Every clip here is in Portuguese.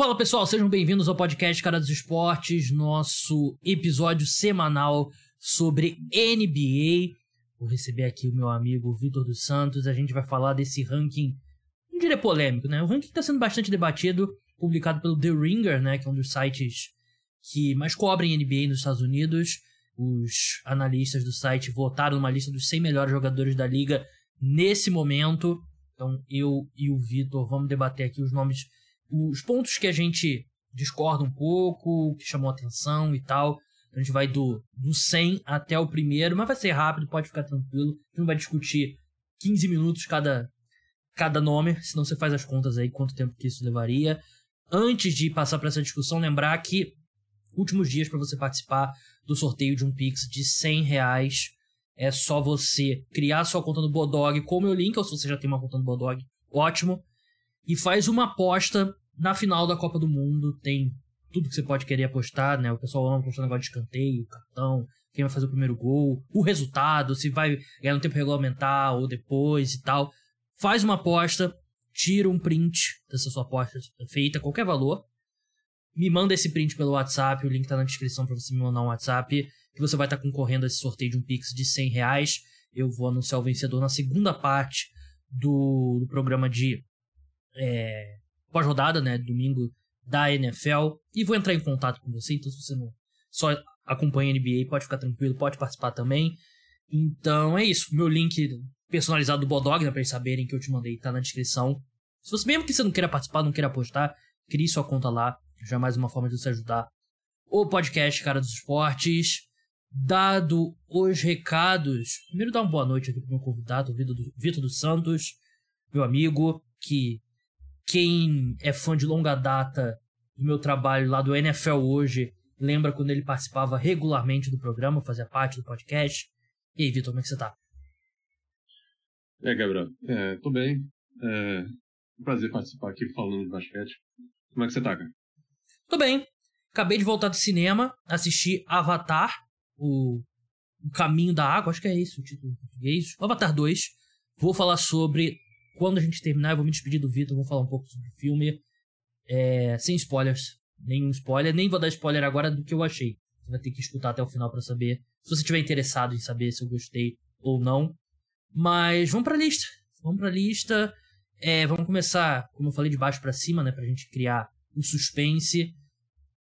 Fala pessoal, sejam bem-vindos ao podcast Cara dos Esportes, nosso episódio semanal sobre NBA. Vou receber aqui o meu amigo Vitor dos Santos, a gente vai falar desse ranking, não diria polêmico, né? O ranking está sendo bastante debatido, publicado pelo The Ringer, né? Que é um dos sites que mais cobrem NBA nos Estados Unidos. Os analistas do site votaram numa lista dos 100 melhores jogadores da liga nesse momento. Então eu e o Vitor vamos debater aqui os nomes os pontos que a gente discorda um pouco, que chamou atenção e tal. A gente vai do, do 100 até o primeiro, mas vai ser rápido, pode ficar tranquilo. A gente não vai discutir 15 minutos cada, cada nome, senão você faz as contas aí quanto tempo que isso levaria. Antes de passar para essa discussão, lembrar que últimos dias para você participar do sorteio de um Pix de 100 reais. É só você criar sua conta no Bodog com o meu link, ou se você já tem uma conta no Bodog, ótimo. E faz uma aposta na final da Copa do Mundo tem tudo que você pode querer apostar, né? O pessoal ama apostar negócio de escanteio, cartão, quem vai fazer o primeiro gol, o resultado, se vai ganhar no tempo regulamentar ou depois e tal. Faz uma aposta, tira um print dessa sua aposta feita, qualquer valor. Me manda esse print pelo WhatsApp, o link tá na descrição para você me mandar um WhatsApp, que você vai estar tá concorrendo a esse sorteio de um Pix de 100 reais. Eu vou anunciar o vencedor na segunda parte do, do programa de é, pós-rodada, né, domingo da NFL, e vou entrar em contato com você, então se você não só acompanha a NBA, pode ficar tranquilo, pode participar também. Então é isso, meu link personalizado do Bodog, né, pra eles saberem que eu te mandei, tá na descrição. Se você, mesmo que você não queira participar, não queira apostar, crie sua conta lá, já é mais uma forma de você ajudar o podcast Cara dos Esportes. Dado os recados, primeiro dar uma boa noite aqui pro meu convidado, o Vitor dos Santos, meu amigo, que quem é fã de longa data do meu trabalho lá do NFL hoje, lembra quando ele participava regularmente do programa, fazia parte do podcast. E aí, Vitor, como é que você tá? É, Gabriel, é, tô bem. É um prazer participar aqui falando de basquete. Como é que você tá, cara? Tô bem. Acabei de voltar do cinema, assisti Avatar, o, o Caminho da Água, acho que é esse o título em português. Avatar 2. Vou falar sobre quando a gente terminar, eu vou me despedir do Vitor, vou falar um pouco sobre o filme. É, sem spoilers. Nenhum spoiler. Nem vou dar spoiler agora do que eu achei. Você vai ter que escutar até o final para saber. Se você estiver interessado em saber se eu gostei ou não. Mas vamos pra lista. Vamos pra lista. É, vamos começar, como eu falei, de baixo para cima, né? Pra gente criar um suspense.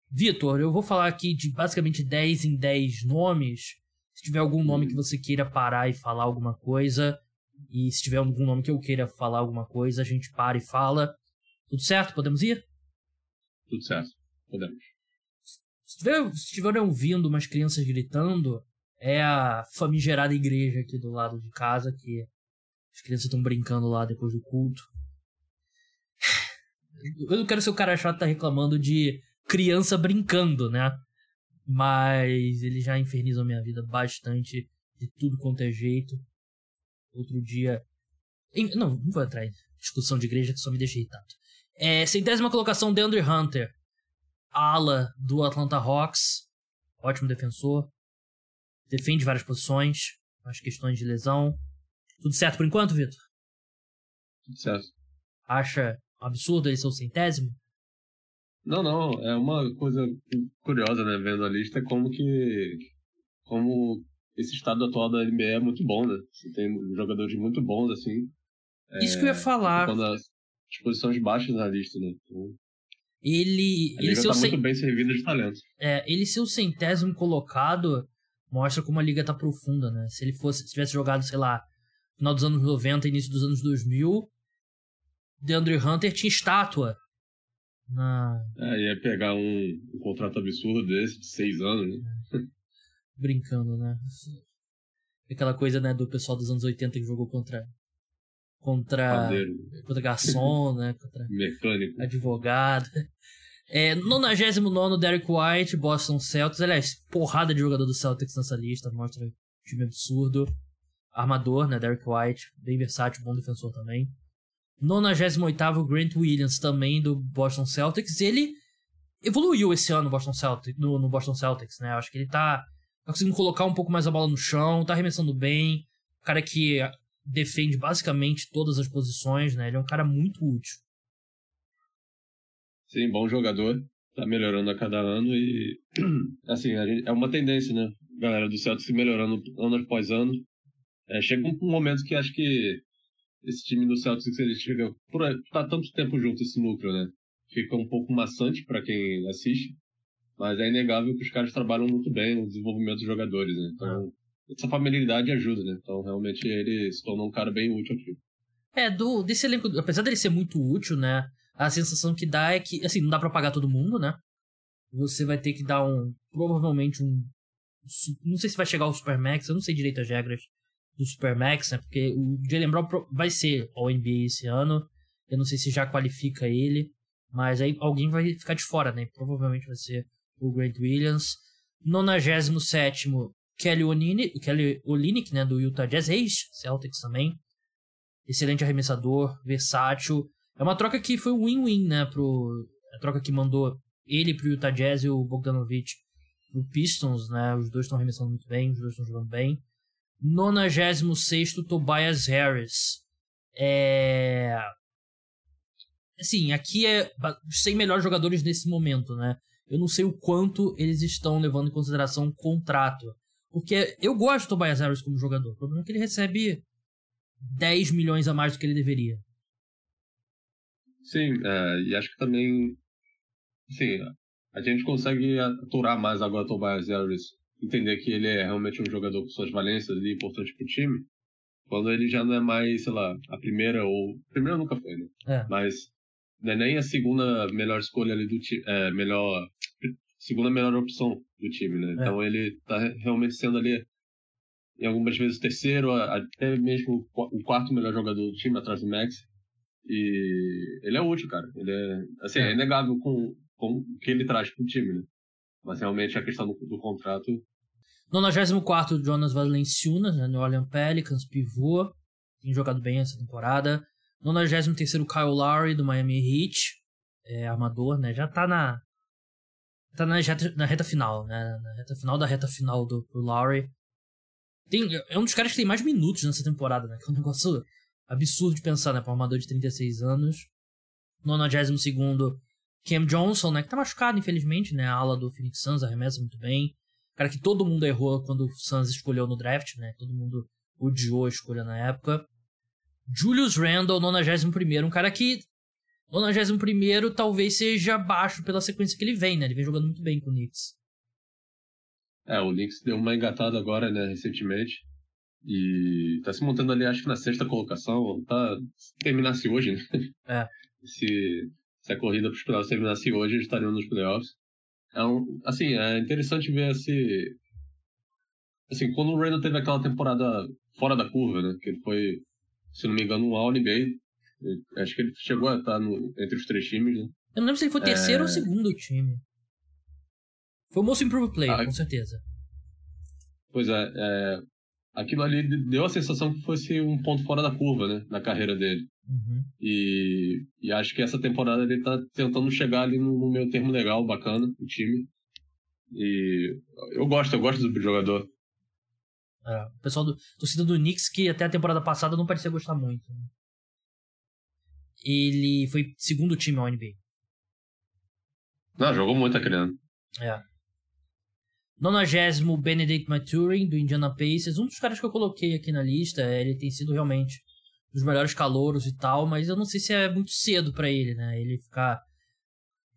Vitor, eu vou falar aqui de basicamente 10 em 10 nomes. Se tiver algum nome que você queira parar e falar alguma coisa, e se tiver algum nome que eu queira falar alguma coisa, a gente para e fala. Tudo certo? Podemos ir? Tudo certo. Podemos. Se tiver, se estiverem ouvindo umas crianças gritando, é a famigerada igreja aqui do lado de casa, que as crianças estão brincando lá depois do culto. Eu não quero ser o cara chato que tá reclamando de criança brincando, né? Mas eles já infernizam minha vida bastante de tudo quanto é jeito. Outro dia. Não, não vou entrar em discussão de igreja que só me deixa irritado. É, centésima colocação, DeAndre Hunter. Ala do Atlanta Hawks. Ótimo defensor. Defende várias posições. As questões de lesão. Tudo certo por enquanto, Vitor? Tudo certo. Acha absurdo ele ser o centésimo? Não, não. É uma coisa curiosa, né? Vendo a lista, como que. Como esse estado atual da NBA é muito bom, né? Você tem jogadores muito bons, assim. Isso é, que eu ia falar. Quando as posições baixas na lista, né? Então, ele. Ele tá muito bem servido de talento. É, ele ser o centésimo colocado mostra como a liga tá profunda, né? Se ele fosse, se tivesse jogado, sei lá, final dos anos 90, início dos anos 2000, DeAndre Hunter tinha estátua. Na... É, ia pegar um, um contrato absurdo desse, de seis anos, né? Brincando, né? Aquela coisa, né, do pessoal dos anos 80 que jogou contra contra contra garçom, né, contra mecânico, advogado. É, 99 Derek White, Boston Celtics. Aliás, porrada de jogador do Celtics nessa lista, mostra um time absurdo. Armador, né, Derek White, bem versátil, bom defensor também. 98 Grant Williams, também do Boston Celtics. Ele evoluiu esse ano no Boston Celtics, no, no Boston Celtics, né? Acho que ele tá tá conseguindo colocar um pouco mais a bola no chão, tá arremessando bem. cara que defende basicamente todas as posições, né? Ele é um cara muito útil. Sim, bom jogador. Tá melhorando a cada ano e. Assim, é uma tendência, né? Galera do Celtics melhorando ano após ano. É, chega um momento que acho que esse time do Celtics ele chega por tá tanto tempo junto esse núcleo, né? Fica um pouco maçante para quem assiste, mas é inegável que os caras trabalham muito bem no desenvolvimento dos jogadores, né? Então, essa familiaridade ajuda, né? Então, realmente ele se tornou um cara bem útil aqui. É, do desse elenco, apesar dele ser muito útil, né? A sensação que dá é que, assim, não dá para pagar todo mundo, né? Você vai ter que dar um, provavelmente um, não sei se vai chegar ao Supermax, eu não sei direito as regras do Supermax, né? Porque o Jalen Brown vai ser ao NBA esse ano. Eu não sei se já qualifica ele, mas aí alguém vai ficar de fora, né? Provavelmente vai ser o Grant Williams. 97 Kelly Olynyk, Kelly Olynyk, né, do Utah Jazz, ex-Celtics também. Excelente arremessador, versátil. É uma troca que foi win-win, né, pro a troca que mandou ele pro Utah Jazz e o Bogdanovich pro Pistons, né? Os dois estão arremessando muito bem, os dois estão jogando bem. 96 Tobias Harris. É. Assim, aqui é os 100 melhores jogadores nesse momento, né? Eu não sei o quanto eles estão levando em consideração o contrato. Porque eu gosto do Tobias Harris como jogador. O problema é que ele recebe 10 milhões a mais do que ele deveria. Sim, é, e acho que também. Sim, a gente consegue aturar mais agora o Tobias Harris entender que ele é realmente um jogador com suas valências e importante pro time, quando ele já não é mais, sei lá, a primeira ou. A primeira nunca foi, né? É. Mas não é nem a segunda melhor escolha ali do time. É, melhor. Segunda melhor opção do time, né? É. Então ele tá realmente sendo ali, em algumas vezes, o terceiro, até mesmo o quarto melhor jogador do time, atrás do Max. E ele é útil, cara. Ele é. Assim, é, é inegável com, com o que ele traz pro time, né? Mas realmente a questão do, do contrato 94 Jonas Valanciunas, né, New Orleans Pelicans, pivô, tem jogado bem essa temporada. 93 Kyle Lowry, do Miami Heat, é, armador, né, já tá na tá na reta, na reta final, né, na reta final da reta final do, Lowry. Tem, é um dos caras que tem mais minutos nessa temporada, né, que é um negócio absurdo de pensar, né, para um armador de 36 anos. 92 Cam Johnson, né, que tá machucado, infelizmente, né, a ala do Phoenix Suns arremessa muito bem cara que todo mundo errou quando o Suns escolheu no draft, né? Todo mundo odiou a escolha na época. Julius Randle, 91 um cara que 91 talvez seja baixo pela sequência que ele vem, né? Ele vem jogando muito bem com o Knicks. É, o Knicks deu uma engatada agora, né, recentemente. E tá se montando ali, acho que na sexta colocação. Tá, se terminasse hoje, né? É. Se, se a corrida pros playoffs terminasse hoje, eles estariam nos playoffs. É um, assim, é interessante ver esse. Assim, quando o Randall teve aquela temporada fora da curva, né? Que ele foi, se não me engano, um All-NBA. Acho que ele chegou a estar no, entre os três times, né? Eu não lembro se ele foi terceiro é... ou segundo time. Foi o Most Improved Player, ah, com certeza. Pois é, é, aquilo ali deu a sensação que fosse um ponto fora da curva, né? Na carreira dele. Uhum. E, e acho que essa temporada ele tá tentando chegar ali no, no meio termo legal, bacana, o time. E eu gosto, eu gosto do jogador. É, o pessoal do torcida do Knicks, que até a temporada passada não parecia gostar muito. Né? Ele foi segundo time ao NBA. Não, jogou muito aquele ano. É. Nonagésimo Benedict Maturin, do Indiana Pacers. Um dos caras que eu coloquei aqui na lista, ele tem sido realmente dos melhores calouros e tal, mas eu não sei se é muito cedo para ele, né? Ele ficar.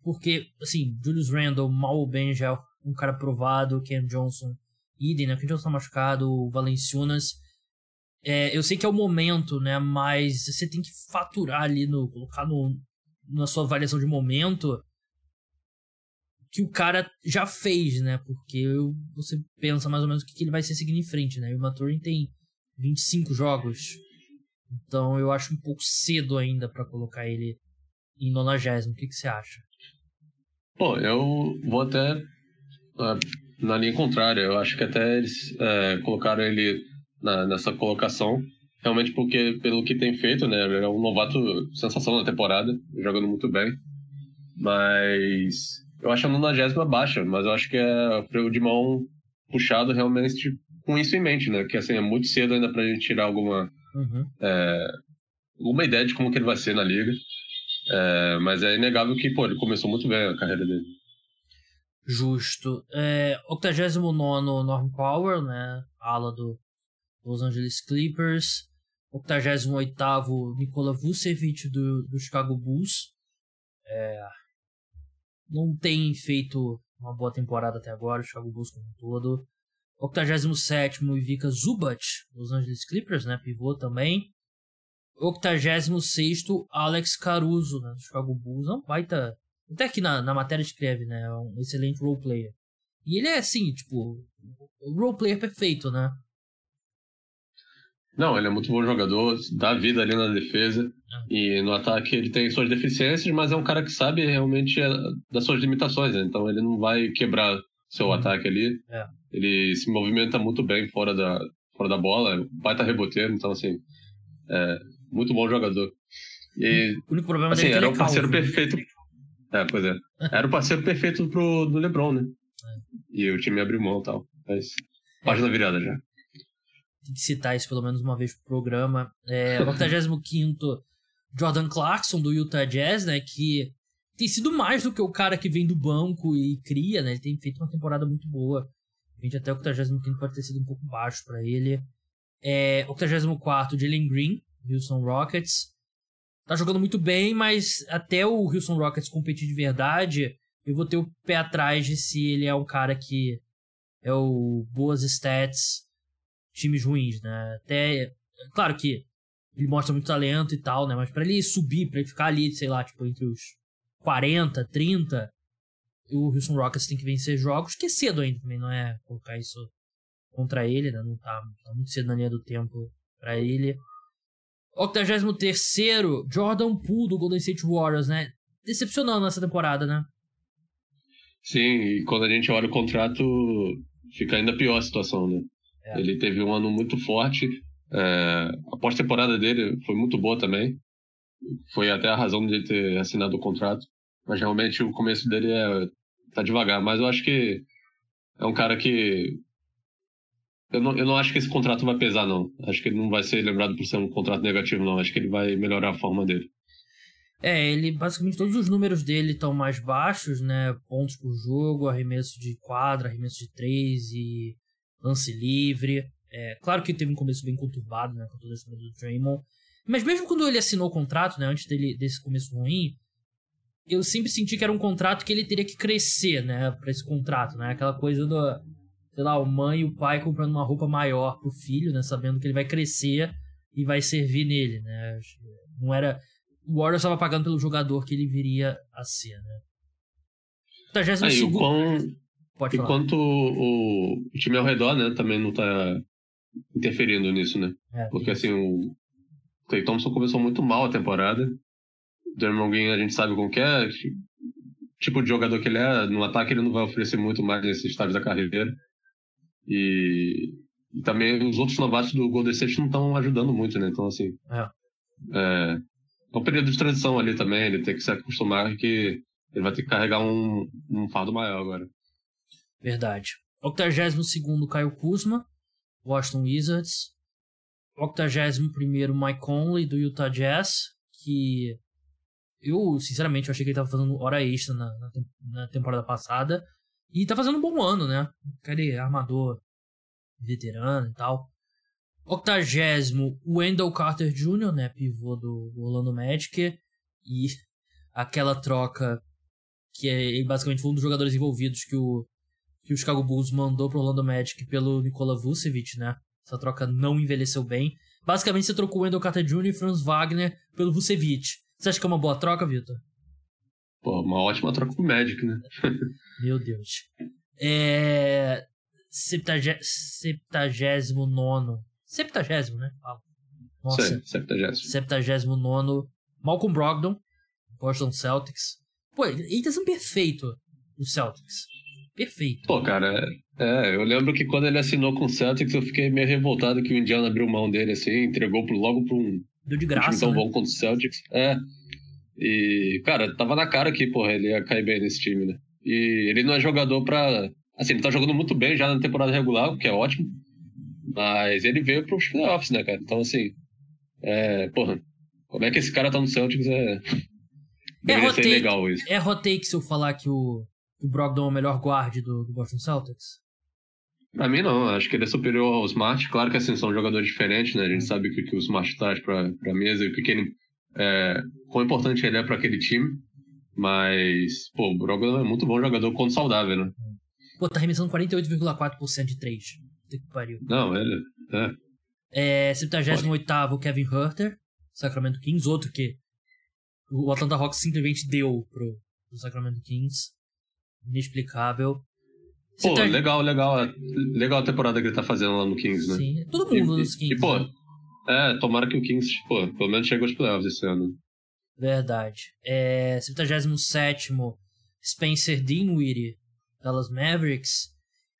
Porque, assim, Julius Randle, mal ou bem, já é um cara provado, Ken Johnson, idem, né? Ken Johnson tá machucado, Valenciunas. É, eu sei que é o momento, né? Mas você tem que faturar ali, no, colocar no, na sua avaliação de momento que o cara já fez, né? Porque você pensa mais ou menos o que, que ele vai ser seguindo em frente, né? E o Maturin tem 25 jogos então eu acho um pouco cedo ainda para colocar ele em nonagésimo. O que, que você acha? Bom, eu vou até uh, na linha contrária. Eu acho que até eles uh, colocaram ele na, nessa colocação realmente porque pelo que tem feito, né? Ele é um novato sensação na temporada, jogando muito bem. Mas eu acho a nonagésima baixa, mas eu acho que é freio de mão puxado realmente com isso em mente, né? Que assim, é muito cedo ainda pra gente tirar alguma Uhum. É, uma ideia de como que ele vai ser na liga. É, mas é inegável que, pô, ele começou muito bem a carreira dele. Justo. É, 89 Norm Power, né? Ala do Los Angeles Clippers. 88 Nikola Vucevic do, do Chicago Bulls. É, não tem feito uma boa temporada até agora, o Chicago Bulls como um todo. 87 Ivica Zubat, Los Angeles Clippers, né? Pivô também. 86 Alex Caruso, né? Do Chicago Bulls. É um baita. Até aqui na, na matéria escreve, né? É um excelente role player. E ele é assim, tipo, o role player perfeito, né? Não, ele é muito bom jogador, dá vida ali na defesa. Ah. E no ataque ele tem suas deficiências, mas é um cara que sabe realmente é, das suas limitações, né? Então ele não vai quebrar seu uhum. ataque ali. É. Ele se movimenta muito bem fora da, fora da bola, vai estar reboteiro, então assim, é muito bom jogador. E, o único problema assim, dele é era o um parceiro calvo. perfeito. É, pois é. Era o parceiro perfeito pro, do LeBron, né? E o time abriu mão e tal. Mas página virada já. Tem que citar isso pelo menos uma vez pro programa. É, 85 Jordan Clarkson do Utah Jazz, né? Que tem sido mais do que o cara que vem do banco e cria, né? Ele tem feito uma temporada muito boa. A gente até o 85 pode ter sido um pouco baixo para ele. É, 84 Jalen Green, Houston Rockets. Tá jogando muito bem, mas até o Houston Rockets competir de verdade, eu vou ter o pé atrás de se ele é um cara que é o boas stats, times ruins, né? Até, claro que ele mostra muito talento e tal, né? Mas para ele subir, para ele ficar ali, sei lá, tipo, entre os 40, 30, o Houston Rockets tem que vencer jogos, que é cedo ainda também, não é colocar isso contra ele, né? Não tá, tá muito cedo na linha do tempo para ele. 83 Jordan Poole do Golden State Warriors, né? Decepcionando nessa temporada, né? Sim, e quando a gente olha o contrato, fica ainda pior a situação, né? É. Ele teve um ano muito forte. É, a pós-temporada dele foi muito boa também. Foi até a razão de ele ter assinado o contrato. Mas realmente o começo dele é tá devagar. Mas eu acho que é um cara que. Eu não, eu não acho que esse contrato vai pesar, não. Acho que ele não vai ser lembrado por ser um contrato negativo, não. Acho que ele vai melhorar a forma dele. É, ele basicamente todos os números dele estão mais baixos, né? Pontos por jogo, arremesso de quadra, arremesso de três e lance livre. É, claro que teve um começo bem conturbado, né? Com toda a história do Draymond. Mas mesmo quando ele assinou o contrato, né? Antes dele, desse começo ruim, eu sempre senti que era um contrato que ele teria que crescer, né? Pra esse contrato, né? Aquela coisa do, sei lá, o mãe e o pai comprando uma roupa maior pro filho, né? Sabendo que ele vai crescer e vai servir nele, né? Não era... O Warriors estava pagando pelo jogador que ele viria a ser, né? 32 Aí, o quão... Pode Enquanto o, o, time ao redor, né, também não tá interferindo nisso, né? É, Porque assim, o Clay Thompson começou muito mal a temporada. O Draymond Green a gente sabe como que é, tipo de jogador que ele é, no ataque ele não vai oferecer muito mais nesse estágio da carreira. E, e também os outros novatos do Golden State não estão ajudando muito, né? Então assim, é. é. É um período de transição ali também, ele tem que se acostumar que ele vai ter que carregar um, um fardo maior agora. Verdade. 82 Caio Kuzma, Washington Wizards. 81 Mike Conley, do Utah Jazz, que eu, sinceramente, eu achei que ele tava fazendo hora extra na, na, na temporada passada. E tá fazendo um bom ano, né? Aquele armador veterano e tal. 80 Wendell Carter Jr., né? Pivô do, do Orlando Magic. E aquela troca que é basicamente foi um dos jogadores envolvidos que o que o Chicago Bulls mandou pro Orlando Magic pelo Nikola Vucevic, né? Essa troca não envelheceu bem. Basicamente, você trocou o Wendell Carter Jr. e Franz Wagner pelo Vucevic. Você acha que é uma boa troca, Vitor? Pô, uma ótima troca pro Magic, né? Meu Deus. É... Septagésimo... Septagésimo nono. Septagésimo, né? Fala. Nossa. Sim, septagésimo. Septagésimo nono. Malcolm Brogdon. Boston Celtics. Pô, ele tá sendo perfeito no Celtics perfeito. Pô, cara, é, eu lembro que quando ele assinou com o Celtics, eu fiquei meio revoltado que o Indiana abriu mão dele, assim, entregou logo pra um, Deu de graça, um time tão né? bom quanto o Celtics. É. E, cara, tava na cara que, porra, ele ia cair bem nesse time, né? E ele não é jogador pra. Assim, ele tá jogando muito bem já na temporada regular, o que é ótimo. Mas ele veio pros playoffs, né, cara? Então, assim. É, porra, como é que esse cara tá no Celtics é. Deveria ser legal isso. É hot take se eu falar que o, o Brogdon é o melhor guard do, do Boston Celtics? Pra mim não, acho que ele é superior ao Smart. Claro que assim, são jogadores diferentes, né? A gente sabe o que, que o Smart traz pra, pra mesa e o que, que ele. É, quão importante ele é para aquele time. Mas, pô, o Brogdon é muito bom jogador quando saudável, né? Pô, tá remissando 48,4% de 3. Que pariu. Não, ele. É. É, 78 Kevin Herter, Sacramento Kings, outro que o Atlanta Hawks simplesmente deu pro, pro Sacramento Kings. Inexplicável. Pô, legal, legal. Legal a temporada que ele tá fazendo lá no Kings, né? Sim, todo mundo e, nos Kings. E, pô, né? É, tomara que o Kings, pô, pelo menos chegue aos playoffs esse ano. Verdade. É, 77 Spencer Dinwiddie, Dallas Mavericks.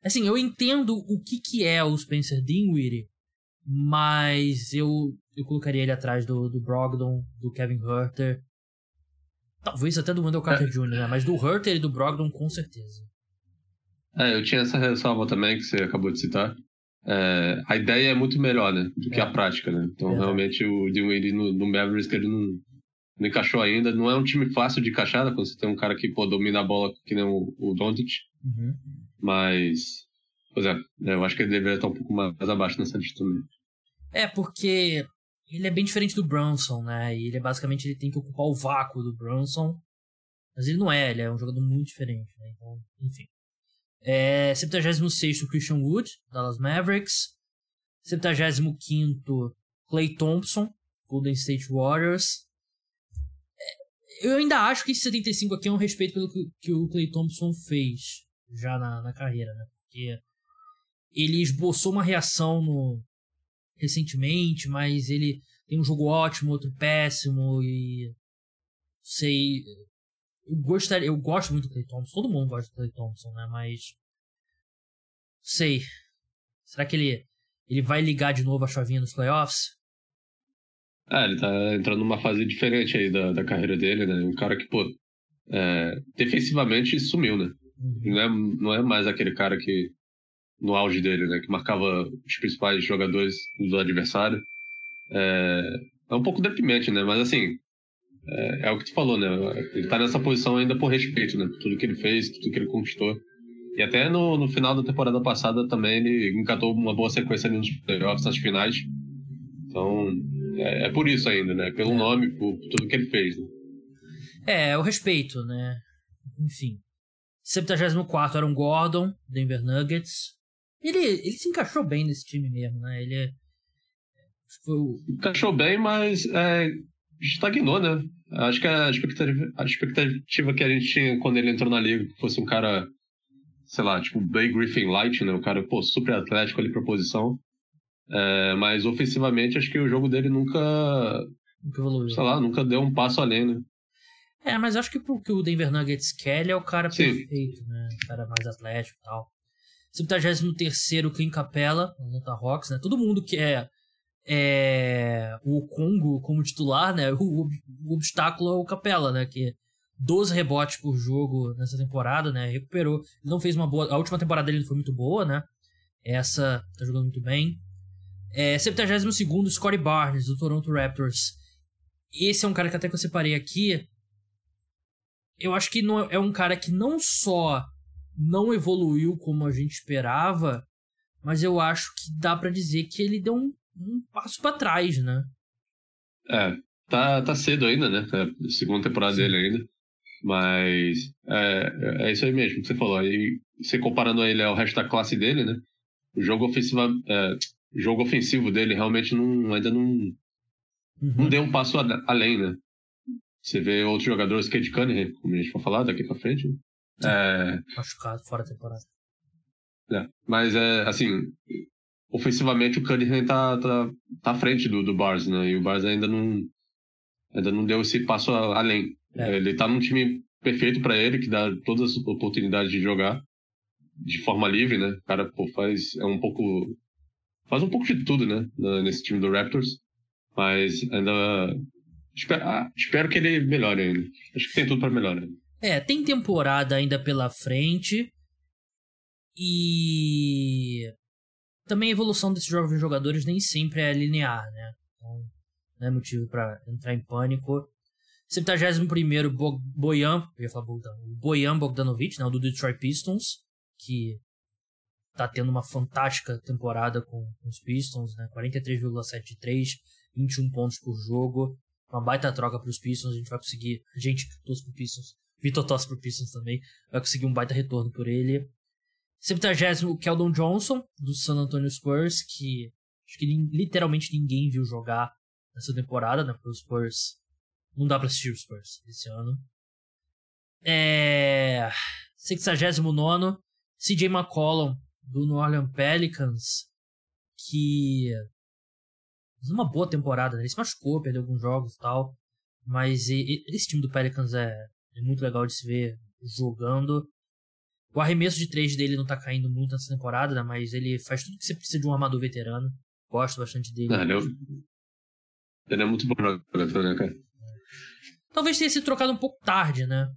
Assim, eu entendo o que, que é o Spencer Dinwiddie, mas eu, eu colocaria ele atrás do, do Brogdon, do Kevin Herter. Talvez até do Wendell Carter é. Jr., né? Mas do Herter e do Brogdon, com certeza. É, eu tinha essa ressalva também que você acabou de citar. É, a ideia é muito melhor, né? Do que é. a prática, né? Então, realmente, o Dinwiddie no, no Mavericks, ele não, não encaixou ainda. Não é um time fácil de encaixar, né? Quando você tem um cara que, pô, domina a bola que nem o, o Doncic. Uhum. Mas, pois é, né? eu acho que ele deveria estar um pouco mais abaixo nessa lista também. É, porque ele é bem diferente do Brunson, né? E ele é basicamente ele tem que ocupar o vácuo do Brunson. Mas ele não é, ele é um jogador muito diferente, né? Então, enfim. É, 76 Christian Wood, Dallas Mavericks. 75 Clay Thompson, Golden State Warriors. É, eu ainda acho que esse 75 aqui é um respeito pelo que, que o Clay Thompson fez já na, na carreira, né? Porque ele esboçou uma reação no, recentemente, mas ele tem um jogo ótimo, outro péssimo e sei eu gostaria, eu gosto muito do Clay Thompson, todo mundo gosta do Clay Thompson, né, mas sei. Será que ele ele vai ligar de novo a chavinha nos playoffs? Ah, ele tá entrando numa fase diferente aí da, da carreira dele, né? Um cara que, pô, é, defensivamente sumiu, né? Uhum. Não, é, não é mais aquele cara que no auge dele, né? Que marcava os principais jogadores do adversário. É, é um pouco deprimente, né? Mas assim, é, é, o que tu falou, né? Ele tá nessa posição ainda por respeito, né? Tudo que ele fez, tudo que ele conquistou. E até no, no final da temporada passada também ele encatou uma boa sequência nos playoffs, nas finais. Então, é, é, por isso ainda, né? Pelo é. nome, por, por, tudo que ele fez. Né? É, o respeito, né? Enfim. 74 era um Gordon, Denver Nuggets. Ele, ele se encaixou bem nesse time mesmo, né? Ele é. Foi o... Encaixou bem, mas é, estagnou, né? Acho que a expectativa, a expectativa que a gente tinha quando ele entrou na liga, que fosse um cara, sei lá, tipo Blake Griffin Light, né? O cara, pô, super atlético ali pra posição. É, mas ofensivamente, acho que o jogo dele nunca. Nunca evoluiu. Sei lá, nunca deu um passo além, né? É, mas acho que porque o Denver Nuggets quer, ele é o cara Sim. perfeito, né? O cara mais atlético e tal. 73 Clean Capella, Atlanta Hawks, né? Todo mundo quer é, o Congo como titular, né? O, o, obstáculo é o Capella, né? Que 12 rebotes por jogo nessa temporada, né? Recuperou. Ele não fez uma boa. A última temporada dele não foi muito boa, né? Essa tá jogando muito bem. É, 72 Scottie Barnes, do Toronto Raptors. Esse é um cara que até que eu separei aqui. Eu acho que não, é um cara que não só não evoluiu como a gente esperava, mas eu acho que dá para dizer que ele deu um, um passo para trás, né? É, tá, tá cedo ainda, né? É a segunda temporada Sim. dele ainda. Mas é, é isso aí mesmo que você falou. Aí, você comparando ele ao resto da classe dele, né? O jogo ofensivo, é, jogo ofensivo dele realmente não, ainda não, uhum. não deu um passo além, né? Você vê outros jogadores, Kate Cunningham, como a gente vai falar daqui pra frente, né? É... Machucado, fora da temporada. É, mas é assim, ofensivamente o Cunningham tá, tá, tá à frente do, do Bars, né? E o Bars ainda não ainda não deu esse passo além. É. Ele tá num time perfeito para ele, que dá todas as oportunidades de jogar de forma livre, né? O cara pô, faz é um pouco faz um pouco de tudo, né? Nesse time do Raptors, mas ainda espero, ah, espero que ele melhore ainda. Acho que tem tudo para melhorar. É, tem temporada ainda pela frente. E também a evolução desses jovens jogadores nem sempre é linear, né? Então, não é motivo para entrar em pânico. 71 Bo Boyan, eu ia falar Bogdan, Boyan Bogdanovic, né, do Detroit Pistons, que tá tendo uma fantástica temporada com, com os Pistons, né, 43,73, 21 pontos por jogo, uma baita troca para os Pistons, a gente vai conseguir, a gente torce pro Pistons, Vitor torce pro Pistons também, vai conseguir um baita retorno por ele. 70 Keldon Johnson, do San Antonio Spurs, que acho que literalmente ninguém viu jogar nessa temporada, né, pro Spurs não dá pra assistir os Spurs esse ano. É. 69 CJ McCollum, do New Orleans Pelicans, que. uma boa temporada, né? Ele se machucou, perdeu alguns jogos e tal. Mas esse time do Pelicans é, é muito legal de se ver jogando. O arremesso de três dele não tá caindo muito nessa temporada, né? mas ele faz tudo que você precisa de um armador veterano. Gosto bastante dele. Não, ele, é, ele é muito bom jogador, né, cara? Talvez tenha sido trocado um pouco tarde, né?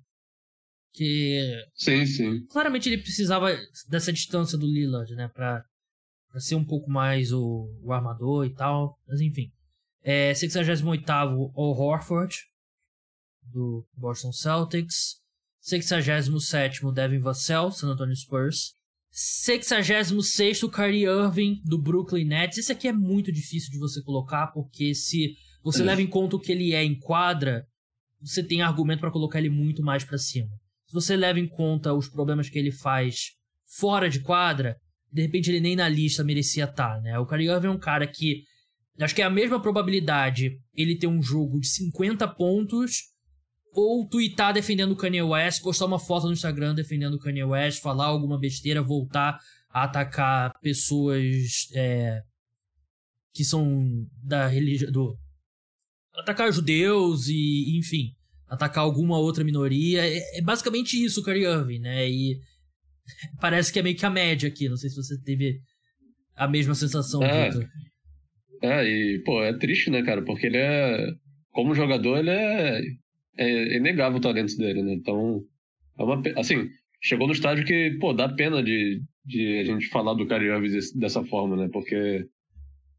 Que. Sim, sim. Claramente ele precisava dessa distância do Lillard, né? Pra, pra ser um pouco mais o, o armador e tal. Mas enfim. É, 68 o Horford, do Boston Celtics. 67 Devin Vassell, San Antonio Spurs. 66 Kyrie Irving, do Brooklyn Nets. Esse aqui é muito difícil de você colocar, porque se você leva em conta o que ele é em quadra, você tem argumento para colocar ele muito mais para cima. Se você leva em conta os problemas que ele faz fora de quadra, de repente ele nem na lista merecia estar, tá, né? O Kyrie Irving é um cara que acho que é a mesma probabilidade ele ter um jogo de 50 pontos ou tweetar defendendo o Kanye West, postar uma foto no Instagram defendendo o Kanye West, falar alguma besteira, voltar a atacar pessoas é, que são da religião do atacar judeus e, enfim, atacar alguma outra minoria. É, é basicamente isso o Kyrie Irving, né? E parece que é meio que a média aqui. Não sei se você teve a mesma sensação, é, Victor. É, e, pô, é triste, né, cara? Porque ele é. Como jogador, ele é. É inegável o talento dele, né? Então. É uma, assim, chegou no estágio que, pô, dá pena de, de a gente falar do Kyrie Irving dessa forma, né? Porque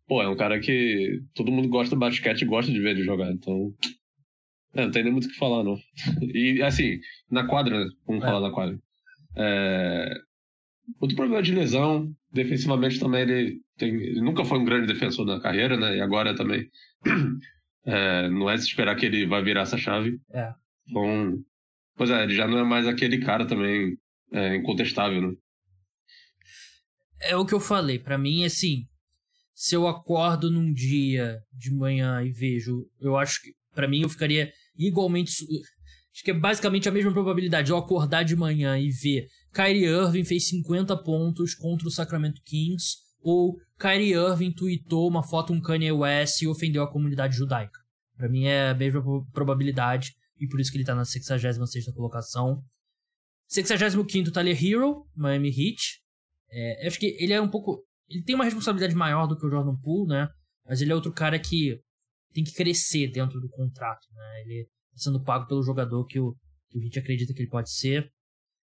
pô, é um cara que todo mundo gosta do basquete e gosta de ver ele jogar, então. É, não tem nem muito o que falar, não. E, assim, na quadra, vamos é. falar na quadra. É... Outro problema de lesão, defensivamente também ele, tem, ele nunca foi um grande defensor na carreira, né? E agora também. É, não é se esperar que ele vai virar essa chave. É. Então, pois é, ele já não é mais aquele cara também é, incontestável, né? É o que eu falei, para mim, assim, se eu acordo num dia de manhã e vejo, eu acho que para mim eu ficaria igualmente acho que é basicamente a mesma probabilidade de eu acordar de manhã e ver Kyrie Irving fez 50 pontos contra o Sacramento Kings ou Kyrie Irving tweetou uma foto um Kanye West e ofendeu a comunidade judaica. Para mim é a mesma probabilidade e por isso que ele tá na 66ª colocação. 65º Tyler Hero, Miami Heat. É, acho que ele é um pouco ele tem uma responsabilidade maior do que o Jordan Poole, né? Mas ele é outro cara que tem que crescer dentro do contrato, né? Ele tá sendo pago pelo jogador que o, que o Heat acredita que ele pode ser.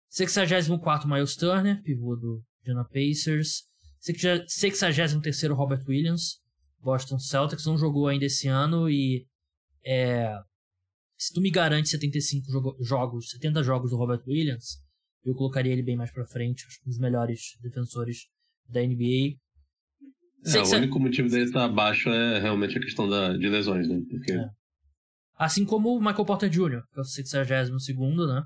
64 Miles Turner, pivô do Indiana Pacers. 63 Robert Williams, Boston Celtics. Não jogou ainda esse ano e é, se tu me garante 75 jogo, jogos, 70 jogos do Robert Williams, eu colocaria ele bem mais pra frente, acho que um dos melhores defensores da NBA. É, o único motivo dele estar abaixo é realmente a questão da, de lesões, né? Porque... É. Assim como o Michael Porter Jr., que é o 62 né?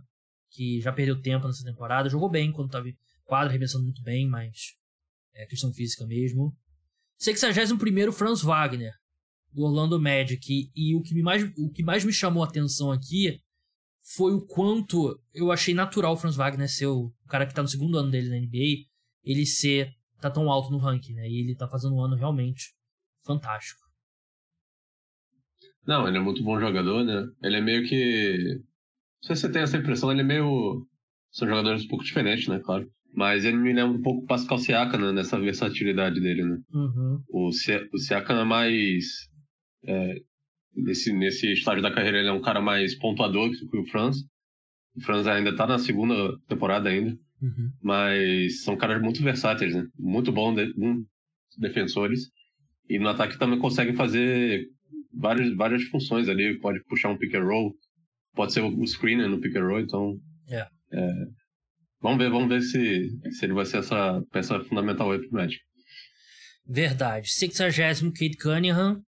Que já perdeu tempo nessa temporada. Jogou bem quando estava quadro, arremessando muito bem, mas é questão física mesmo. 61 Franz Wagner, do Orlando Magic. E, o, que mais, o que mais me chamou a atenção aqui foi o quanto eu achei natural o Franz Wagner ser o cara que está no segundo ano dele na NBA, ele ser tá tão alto no ranking, né? E ele tá fazendo um ano realmente fantástico. Não, ele é muito bom jogador, né? Ele é meio que. Não sei se você tem essa impressão, ele é meio. São jogadores um pouco diferentes, né? Claro. Mas ele me lembra um pouco Pascal Siakam, né? Nessa versatilidade dele, né? Uhum. O, o Siakam é mais. É, nesse, nesse estágio da carreira, ele é um cara mais pontuador que o Franz. O Franz ainda tá na segunda temporada ainda. Uhum. Mas são caras muito versáteis, né? Muito bons de, defensores. E no ataque também conseguem fazer várias, várias funções ali. Pode puxar um pick and roll, pode ser o screener no pick and roll, então. É. é vamos ver, vamos ver se, se ele vai ser essa peça fundamental aí pro Magic. Verdade. 60 Kate Cunningham,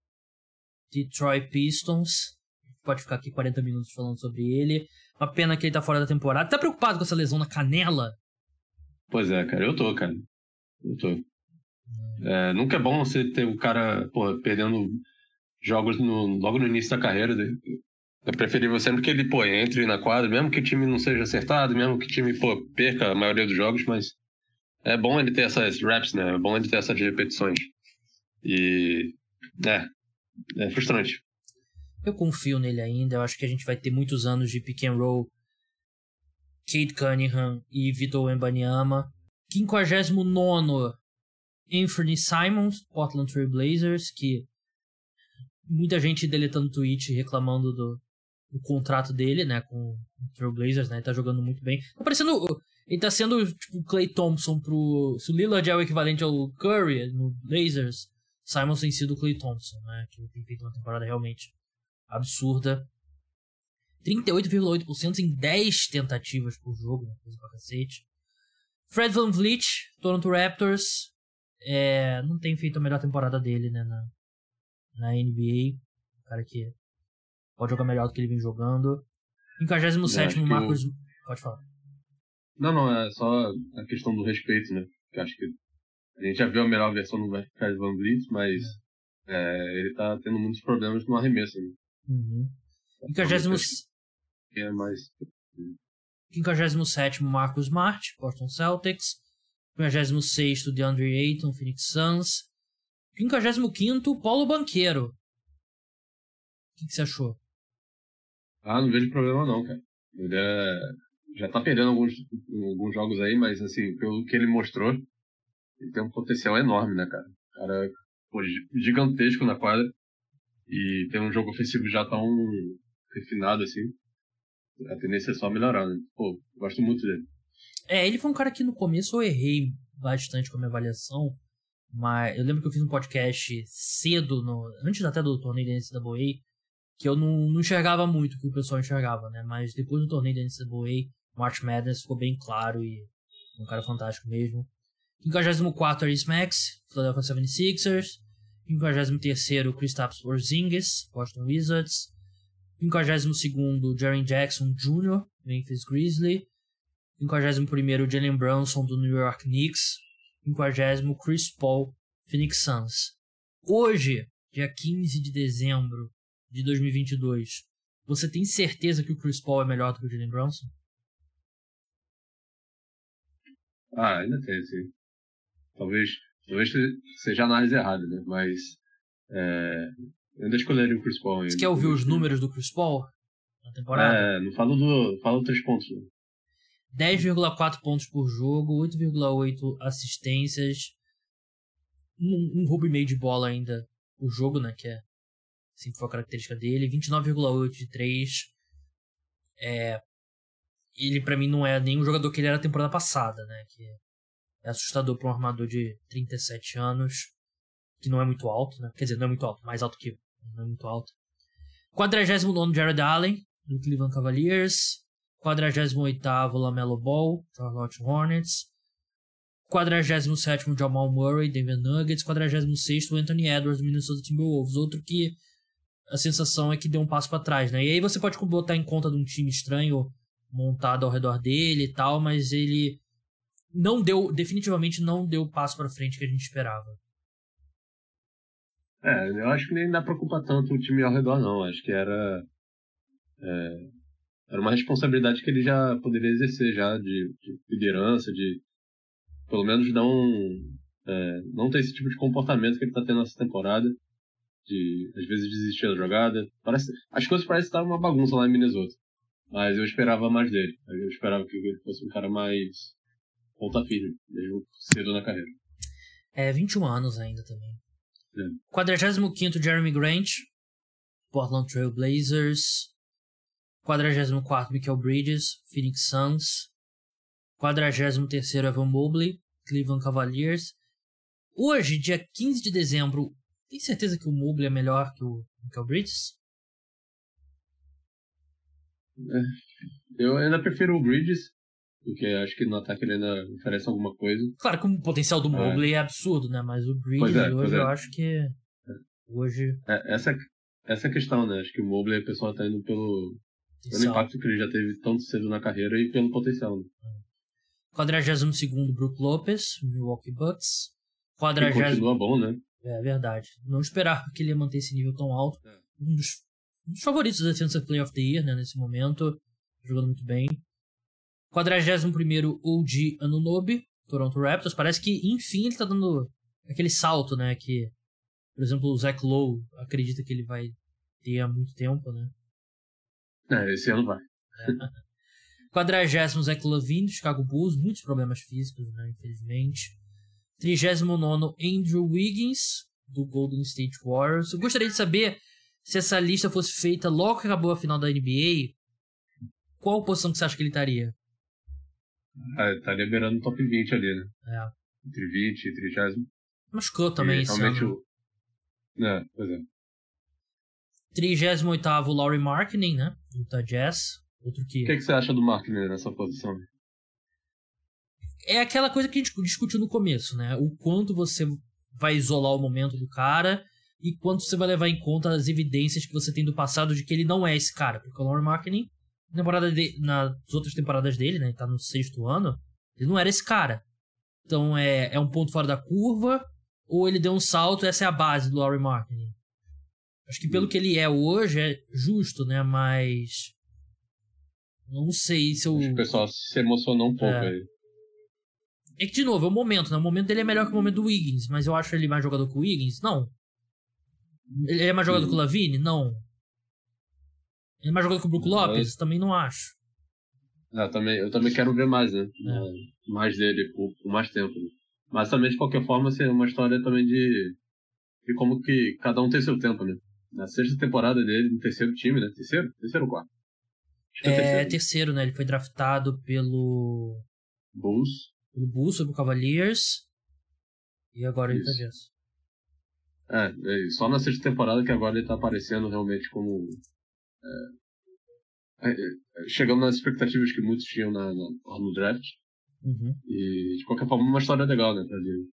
Detroit Pistons. Pode ficar aqui 40 minutos falando sobre ele. Uma pena que ele tá fora da temporada. Tá preocupado com essa lesão na canela? Pois é, cara. Eu tô, cara. Eu tô. É, nunca é bom você ter o cara pô, perdendo jogos no, logo no início da carreira. É preferível sempre que ele pô, entre na quadra, mesmo que o time não seja acertado, mesmo que o time pô, perca a maioria dos jogos, mas é bom ele ter essas reps, né? É bom ele ter essas repetições. E. É. É frustrante. Eu confio nele ainda. Eu acho que a gente vai ter muitos anos de pick and roll. Kate Cunningham e Vitor Wembanyama. 59 Anthony Simons, Portland Trail Blazers, que muita gente deletando tweet reclamando do, do contrato dele, né, com o Trail Blazers, né, ele tá jogando muito bem. Tá parecendo, ele tá sendo tipo Clay Thompson pro, se o Lillard é o equivalente ao Curry no Blazers, Simons tem sido o Clay Thompson, né, que tem feito uma temporada realmente absurda. 38,8% em 10 tentativas por jogo, né? coisa pra cacete. Fred Van Vliet, Toronto Raptors, é, não tem feito a melhor temporada dele né, na, na NBA. O cara que pode jogar melhor do que ele vem jogando. 57 é, Marcos. Eu... Pode falar. Não, não, é só a questão do respeito, né? Que acho que a gente já viu a melhor versão do Fred Van Vliet, mas é. É, ele tá tendo muitos problemas no arremesso. Né? Uhum. 57 é mais. 57 Marcos Smart, Boston Celtics. 56 DeAndre Ayton, Phoenix Suns. 55 Paulo Banqueiro. O que, que, você achou? Ah, não vejo problema não, cara. Ele é... já tá perdendo alguns, alguns jogos aí, mas assim, pelo que ele mostrou, ele tem um potencial enorme, né, cara? Cara pô, gigantesco na quadra. E tem um jogo ofensivo já tão refinado assim. A tendência é só melhorar, né? Pô, gosto muito dele. É, ele foi um cara que no começo eu errei bastante com a minha avaliação. Mas eu lembro que eu fiz um podcast cedo, no, antes até do torneio da NCAA, que eu não, não enxergava muito o que o pessoal enxergava, né? Mas depois do torneio da NCAA, March Madness ficou bem claro e um cara fantástico mesmo. 54 Aris Max, Philadelphia 76ers. 53º Kristaps Porzingis, Boston Wizards. 52º Jaren Jackson Jr., Memphis Grizzlies. 51º Jalen Brunson do New York Knicks. 50 Chris Paul, Phoenix Suns. Hoje, dia 15 de dezembro de 2022, você tem certeza que o Chris Paul é melhor do que o Jalen Brunson? Ah, ainda tem, sim. Talvez Talvez seja análise errada, né? Mas é, eu ainda escolheria o Chris Paul. Você quer ouvir os números do Chris Paul na temporada? É, não falo do. Falo três pontos. Né? 10,4 pontos por jogo, 8,8 assistências, um, um roubo e meio de bola ainda por jogo, né? Que é sempre foi a característica dele. 29,8 de 3. É, ele para mim não é nenhum jogador que ele era a temporada passada, né? Que é assustador para um armador de 37 anos, que não é muito alto, né? Quer dizer, não é muito alto, mais alto que não é muito alto. 49 Jared Allen, do Cleveland Cavaliers. 48 Lamelo Ball, Charlotte Hornets. 47 Jamal Murray, Denver Nuggets. 46 Anthony Edwards, Minnesota Timberwolves. Outro que a sensação é que deu um passo para trás, né? E aí você pode botar em conta de um time estranho montado ao redor dele e tal, mas ele não deu, definitivamente não deu o passo para frente que a gente esperava. É, eu acho que nem dá pra culpar tanto o time ao redor, não. Acho que era. É, era uma responsabilidade que ele já poderia exercer já de, de liderança, de pelo menos não, é, não ter esse tipo de comportamento que ele tá tendo nessa temporada. De às vezes desistir da jogada. Parece, as coisas parecem estar uma bagunça lá em Minnesota. Mas eu esperava mais dele. Eu esperava que ele fosse um cara mais ponta firme, mesmo cedo na carreira. É, 21 anos ainda também. É. 45 Jeremy Grant, Portland Trail Blazers. 44 Michael Bridges, Phoenix Suns. 43 Evan Mobley, Cleveland Cavaliers. Hoje, dia 15 de dezembro, tem certeza que o Mobley é melhor que o Bridges? É. Eu ainda prefiro o Bridges, porque acho que no ataque ele ainda oferece alguma coisa. Claro que o potencial do Mobley é, é absurdo, né? Mas o Bridges é, hoje é. eu acho que. É. Hoje. essa, essa questão, né? Acho que o Mobley, o pessoal tá indo pelo, pelo impacto que ele já teve tão cedo na carreira e pelo potencial. Né? 42 Brook Lopes, Milwaukee Bucks. 40... continua bom, né? É verdade. Não esperava que ele ia manter esse nível tão alto. É. Um, dos, um dos favoritos da Defensive Play of the Year, né, nesse momento. Jogando muito bem. 41 OG Anunobi, Toronto Raptors. Parece que, enfim, ele tá dando aquele salto, né? Que, por exemplo, o Zach Lowe acredita que ele vai ter há muito tempo, né? É, esse ano vai. É. 40 Zach Lavine, Chicago Bulls, muitos problemas físicos, né, infelizmente. 39 Andrew Wiggins, do Golden State Warriors. Eu gostaria de saber se essa lista fosse feita logo que acabou a final da NBA, qual posição que você acha que ele estaria? Ah, estaria beirando o top 20 ali, né? É. Entre 20 e 30. Machucou também esse realmente ano. O... É, pois é. 38 Laurie Marketing, né? Utah Jazz. Outro que... O que, é que você acha do Marketing nessa posição? É aquela coisa que a gente discutiu no começo, né? O quanto você vai isolar o momento do cara e quanto você vai levar em conta as evidências que você tem do passado de que ele não é esse cara. Porque o Laurie Marketing, na temporada de, nas outras temporadas dele, né? Ele tá no sexto ano, ele não era esse cara. Então é, é um ponto fora da curva, ou ele deu um salto, essa é a base do Laurie Marketing. Acho que pelo que ele é hoje é justo, né? Mas. Não sei se eu. Acho que o pessoal se emocionou um pouco é. aí. É que, de novo, é o momento, né? O momento dele é melhor que o momento do Wiggins, mas eu acho ele mais jogador que o Wiggins? Não. Ele é mais jogador hum. que o Lavine? Não. Ele é mais jogador que o Brook Lopes? Também não acho. Eu também, eu também quero ver mais, né? É. Mais dele por, por mais tempo. Né? Mas também, de qualquer forma, assim, é uma história também de, de como que cada um tem seu tempo, né? Na sexta temporada dele, no terceiro time, né? Terceiro? Terceiro ou quarto? É, é terceiro. terceiro, né? Ele foi draftado pelo. Bulls. Pelo Bulls, pelo Cavaliers. E agora ele tá Jazz. É, é, só na sexta temporada que agora ele tá aparecendo realmente como. É, é, é chegando nas expectativas que muitos tinham na, na, no draft. Uhum. E de qualquer forma, uma história legal, né, pra ele.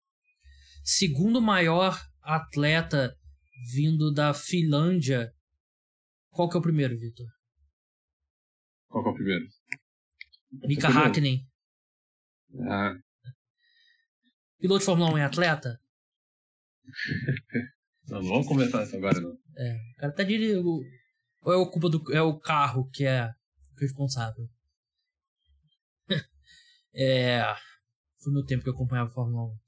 Segundo maior atleta vindo da Finlândia. Qual que é o primeiro, Vitor? Qual que é o primeiro? Mika Hakkinen. Ah. Piloto de Fórmula 1 é atleta? não, não vamos conversar isso agora, não. É, o cara tá de. Ou é o culpa do. É o carro que é responsável? é. Foi meu tempo que eu acompanhava a Fórmula 1.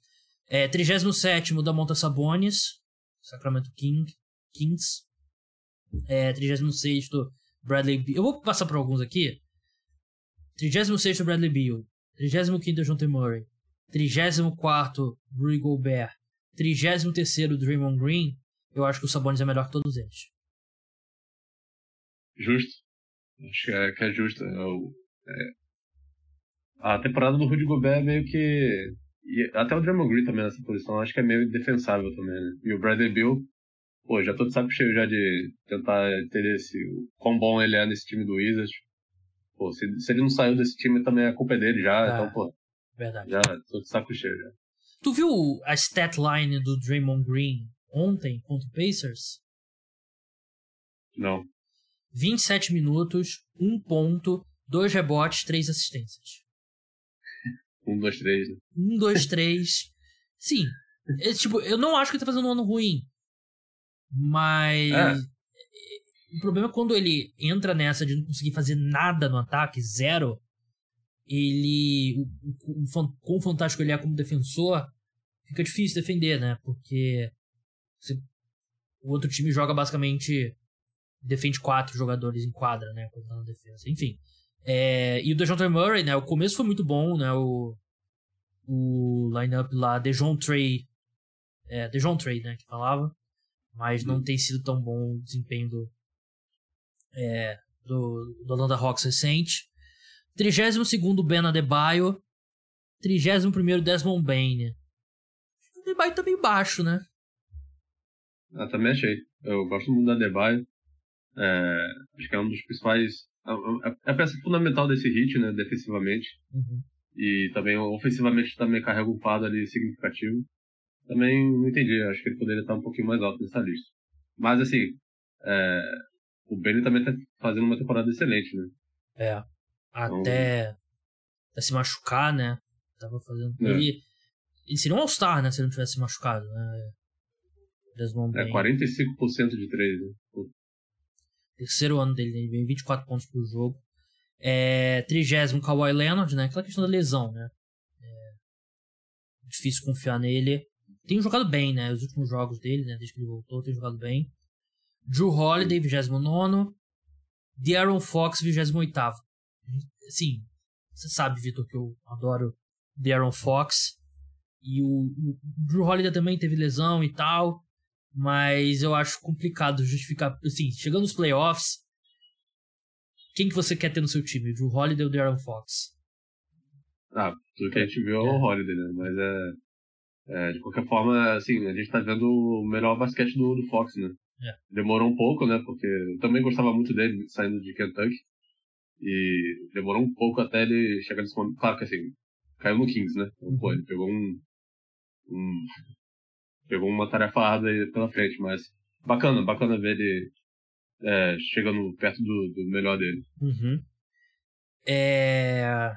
É, 37 da Monta Sabonis, Sacramento King, Kings. É, 36 Bradley Beal. Eu vou passar por alguns aqui. 36 Bradley Beal. 35 Jonathan Murray. 34 Rudy Gobert. 33 Draymond Green. Eu acho que o Sabonis é melhor que todos eles. Justo. Acho que é, que é justo. Eu, é... A temporada do Rudy Gobert é meio que. E até o Draymond Green também nessa posição, acho que é meio defensável também, né? E o Bradley Bill, pô, já tô de saco cheio já de tentar entender esse, quão bom ele é nesse time do Wizards. Pô, se, se ele não saiu desse time também a culpa é dele já, ah, então, pô. Verdade. Já tô de saco cheio já. Tu viu a stat line do Draymond Green ontem contra o Pacers? Não. 27 minutos, 1 ponto, 2 rebotes, 3 assistências. 1, 2, 3. 1, 2, 3. Sim. É, tipo, eu não acho que ele tá fazendo um ano ruim. Mas. É. O problema é quando ele entra nessa de não conseguir fazer nada no ataque, zero. Ele. O, o, o, quão fantástico ele é como defensor, fica difícil defender, né? Porque. Você, o outro time joga basicamente. Defende quatro jogadores em quadra, né? Na defesa. Enfim. É, e o DeJounte Murray, né? O começo foi muito bom, né? O, o lineup lá, DeJounte. É, DeJounte né? Que falava. Mas não tem sido tão bom o desempenho do, é, do, do Atlanta Hawks recente. 32 Ben Adebayo. 31 Desmond Bain. O Adebayo tá meio baixo, né? Ah, também achei. Eu gosto muito do Adebayo. É, acho que é um dos principais é a peça fundamental desse hit, né, defensivamente. Uhum. E também ofensivamente também carrega um fardo ali significativo. Também não entendi, acho que ele poderia estar um pouquinho mais alto nessa lista. Mas assim, é, o Benny também tá fazendo uma temporada excelente, né? É. Até, então... até se machucar, né? Tava fazendo. É. Ele, ele seria um All-Star, né? Se ele não tivesse se machucado, né? Desmond é, 45% de 3, né? Terceiro ano dele, ele vem 24 pontos por jogo. É, trigésimo Kawhi Leonard, né? Aquela questão da lesão, né? É, difícil confiar nele. Tem jogado bem, né? Os últimos jogos dele, né? Desde que ele voltou, tem jogado bem. Drew Holiday, 29. De'Aaron Fox, 28. Assim, você sabe, Vitor, que eu adoro De'Aaron Fox. E o, o Drew Holiday também teve lesão e tal. Mas eu acho complicado justificar. Assim, chegando nos playoffs, quem que você quer ter no seu time? O Drew Holiday ou De'Aaron Fox? Ah, tudo que a gente viu é o. Holiday, né? Mas é, é, De qualquer forma, assim, a gente tá vendo o melhor basquete do, do Fox, né? É. Demorou um pouco, né? Porque eu também gostava muito dele saindo de Kentucky. E demorou um pouco até ele chegar nesse momento. Claro que assim, caiu no Kings, né? Então, uhum. Pô, ele pegou um, um. Pegou uma tarefa árdua aí pela frente, mas bacana, bacana ver ele é, chegando perto do, do melhor dele. Uhum. É.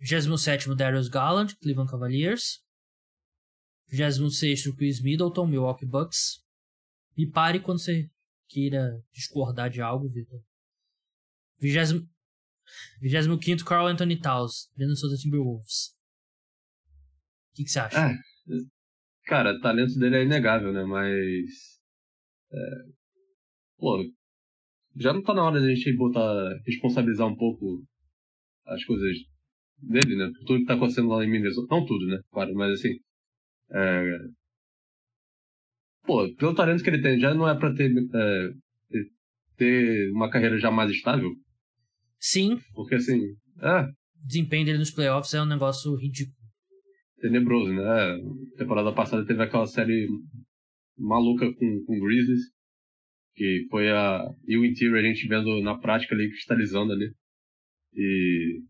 27 Darius Garland, Cleveland Cavaliers. 26 Chris Middleton, Milwaukee Bucks. Me pare quando você queira discordar de algo, Vitor. 25 Carl Anthony Towns, Minnesota Timberwolves. O que, que você acha? É, cara, o talento dele é inegável, né? Mas. É, pô, já não tá na hora de a gente botar. responsabilizar um pouco as coisas dele, né? Tudo que tá acontecendo lá em Minnesota. Não tudo, né? Claro, mas assim. É, pô, pelo talento que ele tem, já não é pra ter, é, ter uma carreira já mais estável? Sim. Porque assim, é. O desempenho dele nos playoffs é um negócio ridículo. Tenebroso, né? Temporada passada teve aquela série maluca com, com Grizzlies, que foi a. E o interior a gente vendo na prática ali, cristalizando ali. E.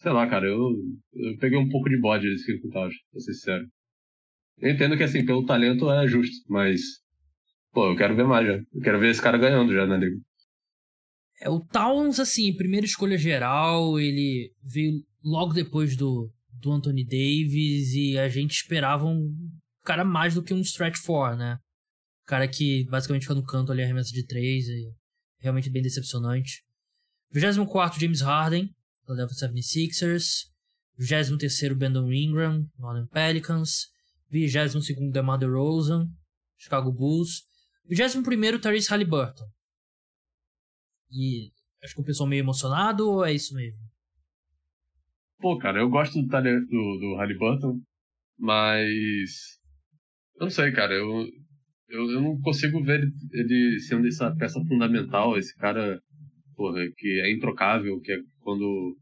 Sei lá, cara, eu, eu peguei um pouco de bode desse reportagem, pra ser sincero. Eu entendo que, assim, pelo talento é justo, mas. Pô, eu quero ver mais já. Eu quero ver esse cara ganhando já na liga. É, o Towns, assim, primeira escolha geral, ele veio logo depois do, do Anthony Davis e a gente esperava um cara mais do que um stretch four, né? cara que basicamente fica no canto ali arremessa de três e realmente bem decepcionante. 24 James Harden, Philadelphia 76ers. 23 Brandon Ingram, Northern Pelicans. 22º DeMar DeRozan, Chicago Bulls. 21º Therese Halliburton. E acho que o pessoal meio emocionado ou é isso mesmo? Pô, cara, eu gosto do, do, do Halliburton, mas. Eu não sei, cara. Eu, eu, eu não consigo ver ele, ele sendo essa peça fundamental, esse cara porra, que é introcável, que é quando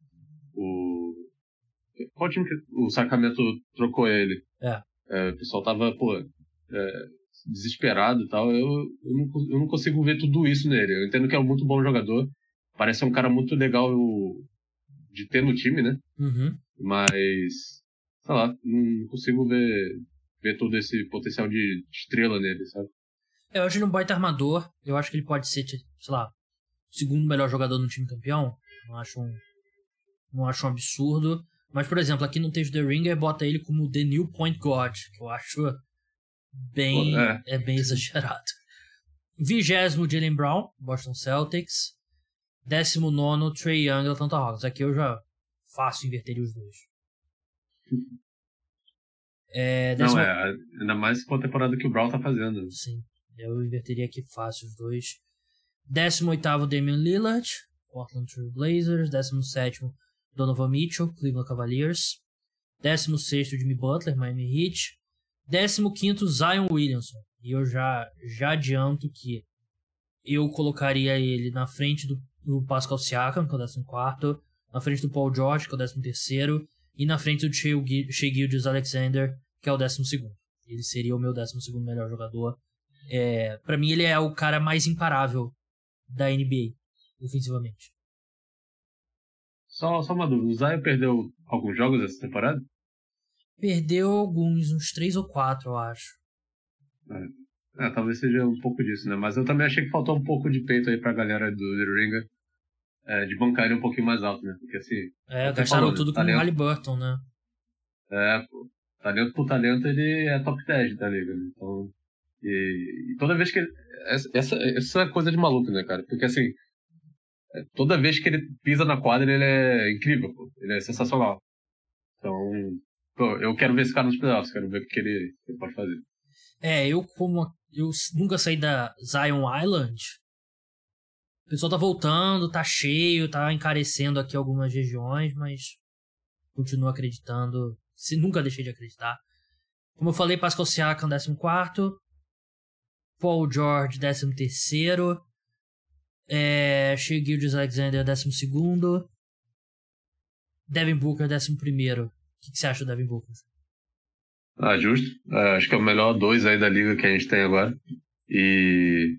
o. Qual time que o Sacramento trocou ele? É. É, o pessoal tava, pô, é, desesperado e tal. Eu, eu, não, eu não consigo ver tudo isso nele. Eu entendo que é um muito bom jogador. Parece um cara muito legal de ter no time, né? Uhum. Mas, sei lá, não consigo ver, ver todo esse potencial de estrela nele, sabe? Eu acho ele um baita armador. Eu acho que ele pode ser, sei lá, o segundo melhor jogador no time campeão. Não acho um, não acho um absurdo. Mas, por exemplo, aqui no texto The Ringer bota ele como The New Point God, que eu acho bem, é. é bem exagerado. Vigésimo, Jalen Brown, Boston Celtics. Décimo nono, Trey Young, Atlanta Hawks. Aqui eu já faço inverter os dois. É, décimo... Não, é, ainda mais com a temporada que o Brown tá fazendo. Sim, eu inverteria aqui fácil os dois. Décimo oitavo, Damian Lillard, Portland Trail Blazers. Décimo sétimo, Donovan Mitchell, Cleveland Cavaliers. 16 Jimmy Butler, Miami Heat. 15 Zion Williamson. E eu já, já adianto que eu colocaria ele na frente do, do Pascal Siakam, que é o 14, na frente do Paul George, que é o 13, e na frente do Shea Gildes Alexander, que é o 12. Ele seria o meu 12 melhor jogador. É, para mim, ele é o cara mais imparável da NBA, ofensivamente. Só, só uma dúvida, o Zion perdeu alguns jogos essa temporada? Perdeu alguns, uns três ou quatro, eu acho. É. é. talvez seja um pouco disso, né? Mas eu também achei que faltou um pouco de peito aí pra galera do The Ringer. É, de bancar ele um pouquinho mais alto, né? Porque assim. É, gastaram falou, tudo com talento, o Halliburton, né? É, pô. Talento por talento, ele é top 10 da liga, né? Então. E, e toda vez que. Ele, essa, essa é coisa de maluco, né, cara? Porque assim. Toda vez que ele pisa na quadra, ele é incrível, pô. Ele é sensacional. Então. Pô, eu quero ver esse cara nos playoffs, quero ver o que ele, ele pode fazer. É, eu como eu nunca saí da Zion Island, o pessoal tá voltando, tá cheio, tá encarecendo aqui algumas regiões, mas continuo acreditando. Se nunca deixei de acreditar. Como eu falei, Pascal Siakam 14, Paul George 13, é, Shea Gildes Alexander 12, Devin Booker 11. O que, que você acha do Devin Booker? Ah, justo. É, acho que é o melhor dois aí da liga que a gente tem agora. E.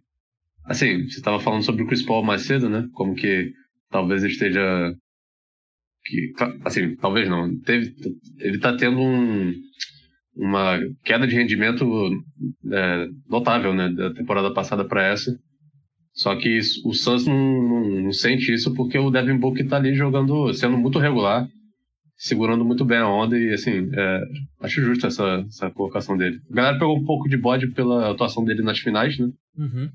Assim, você estava falando sobre o Chris Paul mais cedo, né? Como que talvez ele esteja. Que, assim, talvez não. Teve, ele está tendo um, uma queda de rendimento é, notável, né? Da temporada passada para essa. Só que o Suns não, não, não, sente isso porque o Devin Booker está ali jogando, sendo muito regular segurando muito bem a onda e, assim, é, acho justo essa, essa colocação dele. A galera pegou um pouco de bode pela atuação dele nas finais, né? Uhum.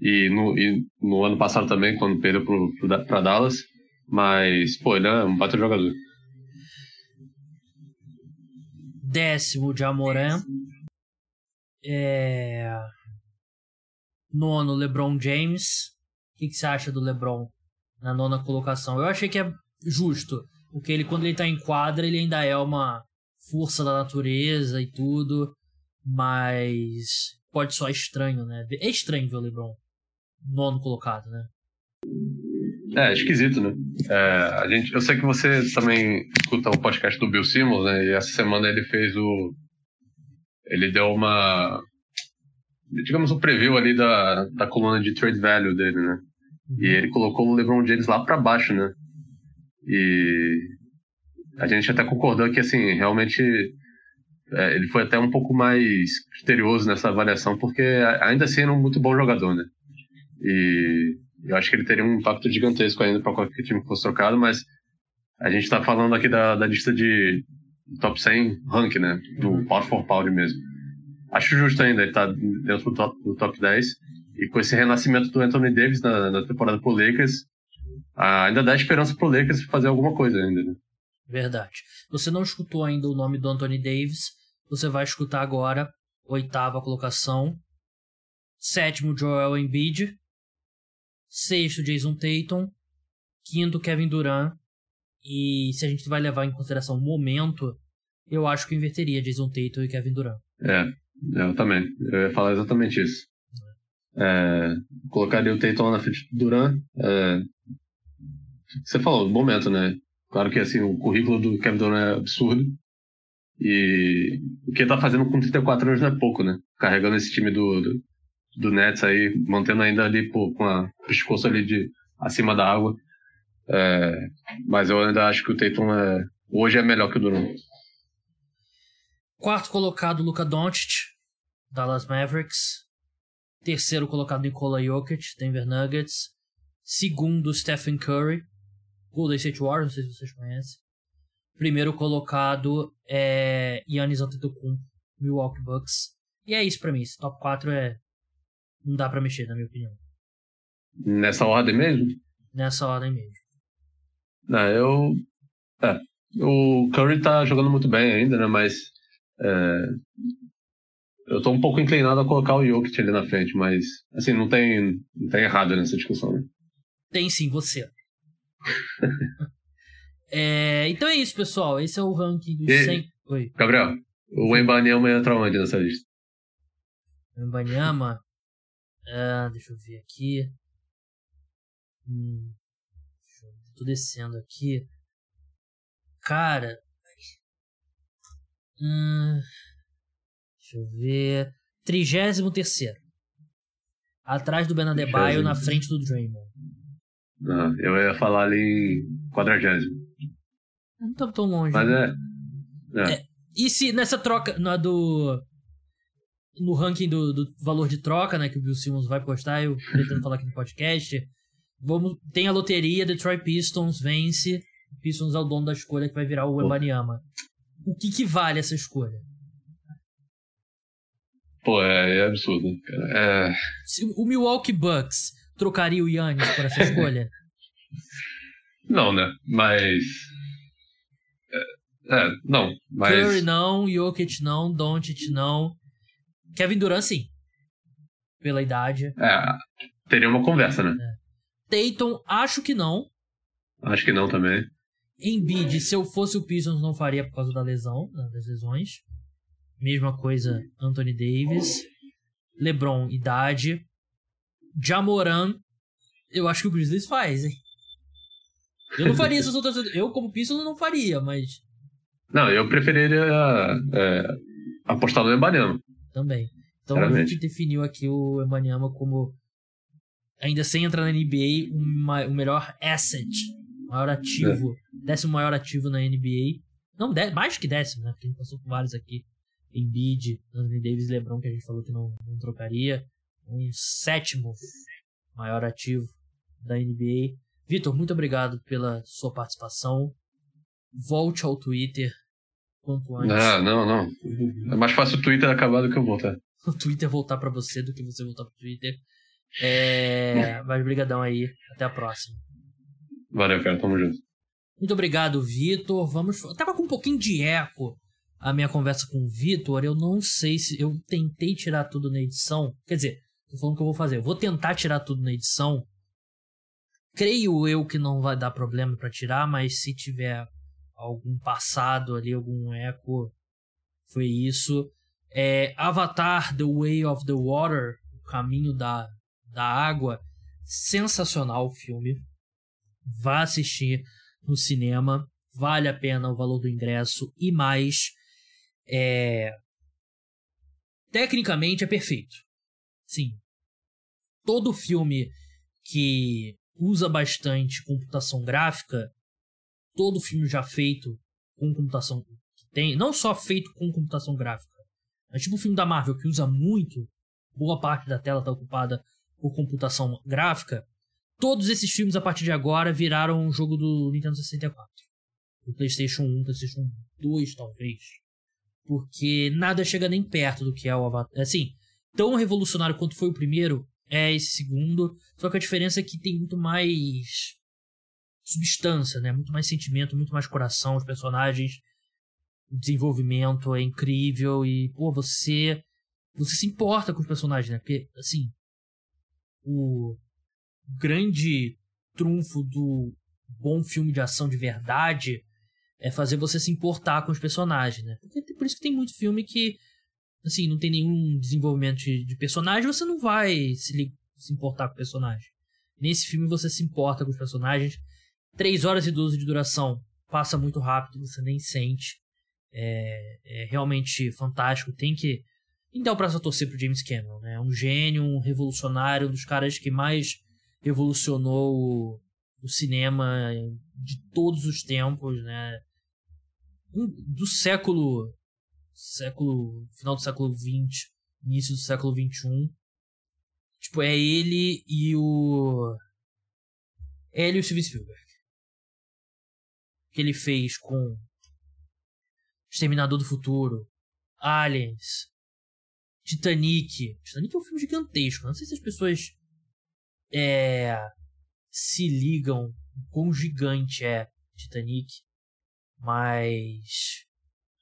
E, no, e no ano passado também, quando perdeu pro, pro, pra Dallas. Mas, pô, ele é um baita jogador. Décimo de Amoran. É... Nono, LeBron James. O que, que você acha do LeBron na nona colocação? Eu achei que é justo. Porque ele, quando ele tá em quadra, ele ainda é uma força da natureza e tudo. Mas pode soar estranho, né? É estranho ver o LeBron nono colocado, né? É, esquisito, né? É, a gente, eu sei que você também escuta o podcast do Bill Simmons, né? E essa semana ele fez o. Ele deu uma. Digamos, um preview ali da, da coluna de trade value dele, né? Uhum. E ele colocou o LeBron James lá para baixo, né? E a gente até concordou que, assim, realmente é, ele foi até um pouco mais criterioso nessa avaliação, porque ainda assim era um muito bom jogador, né? E eu acho que ele teria um impacto gigantesco ainda para qualquer time que fosse trocado, mas a gente está falando aqui da, da lista de top 100 rank, né? Do power for power mesmo. Acho justo ainda, ele tá dentro do top, do top 10. E com esse renascimento do Anthony Davis na, na temporada pro Lakers, ah, ainda dá esperança pro Lakers fazer alguma coisa ainda, né? Verdade. Você não escutou ainda o nome do Anthony Davis, você vai escutar agora, oitava colocação. Sétimo, Joel Embiid. Sexto, Jason Tatum. Quinto, Kevin Durant. E se a gente vai levar em consideração o momento, eu acho que eu inverteria Jason Tatum e Kevin Durant. É, eu também. Eu ia falar exatamente isso. É, colocaria o Tatum na frente do Durant. É, você falou, momento, né? Claro que assim, o currículo do Kevin Durant é absurdo. E o que ele tá fazendo com 34 anos não é pouco, né? Carregando esse time do, do, do Nets aí, mantendo ainda ali pô, com a pescoço ali de acima da água. É, mas eu ainda acho que o Tatum é, hoje é melhor que o Durant. Quarto colocado, Luka Doncic, Dallas Mavericks. Terceiro colocado, Nikola Jokic, Denver Nuggets. Segundo, Stephen Curry, Golden State Warriors, não sei se vocês conhecem. Primeiro colocado é Giannis Antetokounmpo, Milwaukee Bucks. E é isso para mim, esse top 4 é não dá para mexer, na minha opinião. Nessa ordem mesmo? Nessa ordem mesmo. Não, eu é, o Curry tá jogando muito bem ainda, né, mas é, eu tô um pouco inclinado a colocar o Jokic ali na frente, mas assim, não tem, não tem errado nessa discussão, né? Tem sim, você. é, então é isso, pessoal. Esse é o ranking dos e, 100. Oi. Gabriel, o Embanyama entra onde nessa lista? O Embanyama. Ah, deixa eu ver aqui. Hum, eu... Tô descendo aqui. Cara. Hum, deixa eu ver. 33 Atrás do Benadebaio, na frente do Draymond. Não, eu ia falar ali em quadragésimo. Não tá tão longe. Mas né? é. é. é. E se nessa troca, na do. No ranking do, do valor de troca, né, que o Bill Simmons vai postar, eu pretendo falar aqui no podcast. Vamos, tem a loteria, Detroit Pistons vence. Pistons é o dono da escolha que vai virar o Embanyama. O que, que vale essa escolha? Pô, é, é absurdo, cara. É... O Milwaukee Bucks trocaria o Yannis por essa escolha? não, né? Mas. É, é, não, mas. Curry não, Jokic não, Doncic não. Kevin Durant sim. Pela idade. É, teria uma conversa, né? É. Tatum, acho que não. Acho que não também. Embiid, se eu fosse o Pistons, não faria por causa da lesão, né, das lesões. Mesma coisa, Anthony Davis. LeBron, idade. Jamoran, eu acho que o Grizzlies faz, hein? Eu não faria essas outras. Eu, como Pistons, não faria, mas. Não, eu preferiria é, apostar no Embanyama. Também. Então a gente definiu aqui o Embanyama como, ainda sem entrar na NBA, o um melhor asset, maior ativo, é. décimo maior ativo na NBA. Não, mais que décimo, né? Porque a gente passou por vários aqui. Embiid, Anthony Davis LeBron, que a gente falou que não, não trocaria. Um sétimo maior ativo da NBA. Vitor, muito obrigado pela sua participação. Volte ao Twitter quanto antes. Ah, não, não. É mais fácil o Twitter acabar do que eu voltar. O Twitter voltar para você do que você voltar pro Twitter. É... Mas brigadão aí. Até a próxima. Valeu, cara. Tamo junto. Muito obrigado, Vitor. Vamos. Eu tava com um pouquinho de eco a minha conversa com o Vitor. Eu não sei se. Eu tentei tirar tudo na edição. Quer dizer, tô falando que eu vou fazer. Eu vou tentar tirar tudo na edição. Creio eu que não vai dar problema para tirar, mas se tiver algum passado ali, algum eco, foi isso. É, Avatar The Way of the Water, O Caminho da, da Água, sensacional o filme. Vá assistir no cinema, vale a pena o valor do ingresso e mais. É... Tecnicamente é perfeito. Sim. Todo filme que usa bastante computação gráfica, todo filme já feito com computação tem, não só feito com computação gráfica, é tipo o filme da Marvel que usa muito, boa parte da tela está ocupada por computação gráfica. Todos esses filmes a partir de agora viraram um jogo do Nintendo 64. Do PlayStation 1, PlayStation 2 talvez. Porque nada chega nem perto do que é o Avatar. Assim, tão revolucionário quanto foi o primeiro é esse segundo. Só que a diferença é que tem muito mais substância, né? Muito mais sentimento, muito mais coração, os personagens, o desenvolvimento é incrível e, pô, você você se importa com os personagens, né? Porque, assim, o grande trunfo do bom filme de ação de verdade é fazer você se importar com os personagens, né? Porque por isso que tem muito filme que, assim, não tem nenhum desenvolvimento de, de personagem, você não vai se, se importar com o personagem. Nesse filme você se importa com os personagens, 3 horas e 12 de duração passa muito rápido, você nem sente. É, é realmente fantástico. Tem que, tem que o braço a torcer pro James Cameron, né? Um gênio, um revolucionário, um dos caras que mais revolucionou o, o cinema de todos os tempos, né? Do século século final do século 20, início do século 21. Tipo, é ele e o é ele e o Steven Spielberg que ele fez com Exterminador do Futuro, Aliens, Titanic. Titanic é um filme gigantesco. Não sei se as pessoas é, se ligam quão gigante é Titanic. Mas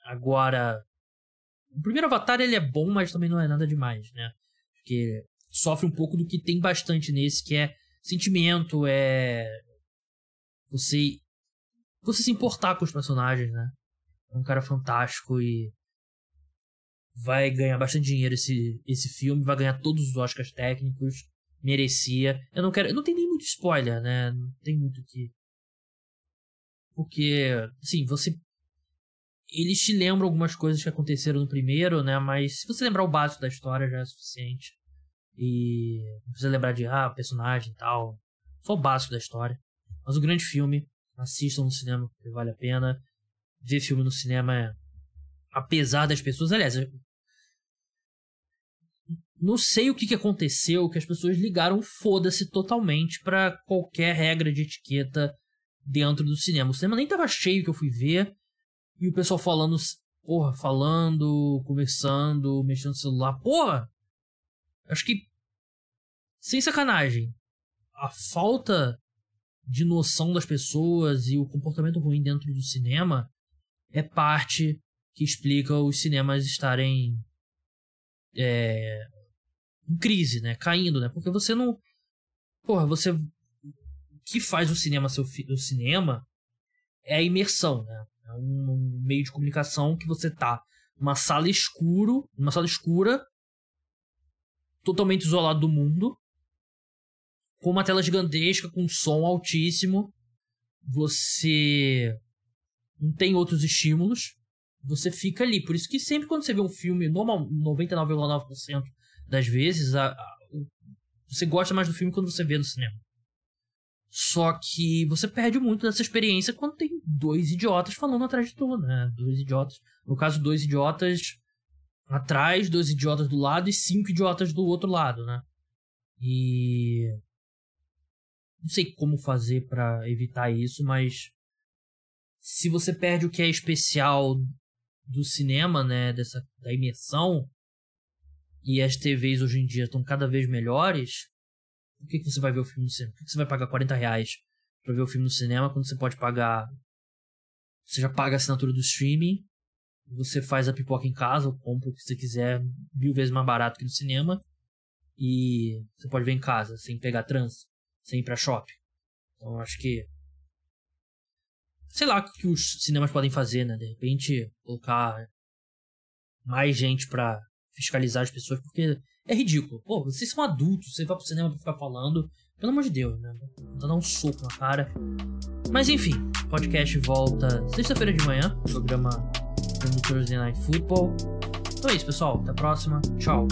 agora o primeiro Avatar ele é bom, mas também não é nada demais, né? Porque sofre um pouco do que tem bastante nesse, que é sentimento, é você você se importar com os personagens, né? É um cara fantástico e vai ganhar bastante dinheiro esse, esse filme, vai ganhar todos os Oscars técnicos, merecia. Eu não quero, não tem nem muito spoiler, né? Não tem muito que porque, assim, você eles te lembram algumas coisas que aconteceram no primeiro, né? Mas se você lembrar o básico da história já é suficiente. E não precisa lembrar de ah, personagem e tal. Só o básico da história. Mas o grande filme, assistam no cinema, porque vale a pena. Ver filme no cinema é. Apesar das pessoas. Aliás, não sei o que, que aconteceu, que as pessoas ligaram foda-se totalmente para qualquer regra de etiqueta dentro do cinema. O cinema nem tava cheio que eu fui ver. E o pessoal falando, porra, falando, conversando, mexendo no celular. Porra! Acho que. Sem sacanagem. A falta de noção das pessoas e o comportamento ruim dentro do cinema é parte que explica os cinemas estarem é, em crise, né? Caindo, né? Porque você não. Porra, você. O que faz o cinema ser o cinema é a imersão, né? É um meio de comunicação que você tá numa sala escuro, numa sala escura, totalmente isolado do mundo, com uma tela gigantesca, com som altíssimo. Você não tem outros estímulos. Você fica ali. Por isso que sempre quando você vê um filme, normal, 99,9% das vezes, a, a, você gosta mais do filme quando você vê no cinema. Só que você perde muito dessa experiência quando tem dois idiotas falando atrás de tudo, né? Dois idiotas. No caso, dois idiotas atrás, dois idiotas do lado e cinco idiotas do outro lado, né? E. Não sei como fazer para evitar isso, mas. Se você perde o que é especial do cinema, né? Dessa, da imersão, e as TVs hoje em dia estão cada vez melhores, por que, que você vai ver o filme no cinema? Por que, que você vai pagar 40 reais pra ver o filme no cinema quando você pode pagar. Você já paga a assinatura do streaming, você faz a pipoca em casa, ou compra o que você quiser, mil vezes mais barato que no cinema, e você pode ver em casa, sem pegar trânsito, sem ir pra shopping. Então acho que. Sei lá o que os cinemas podem fazer, né? De repente, colocar mais gente pra fiscalizar as pessoas, porque é ridículo. Pô, vocês são adultos, você vai pro cinema pra ficar falando. Pelo amor de Deus, né? Tá dar um soco na cara. Mas enfim, podcast volta sexta-feira de manhã, programa do Thursday Night Football. Então é isso, pessoal. Até a próxima. Tchau.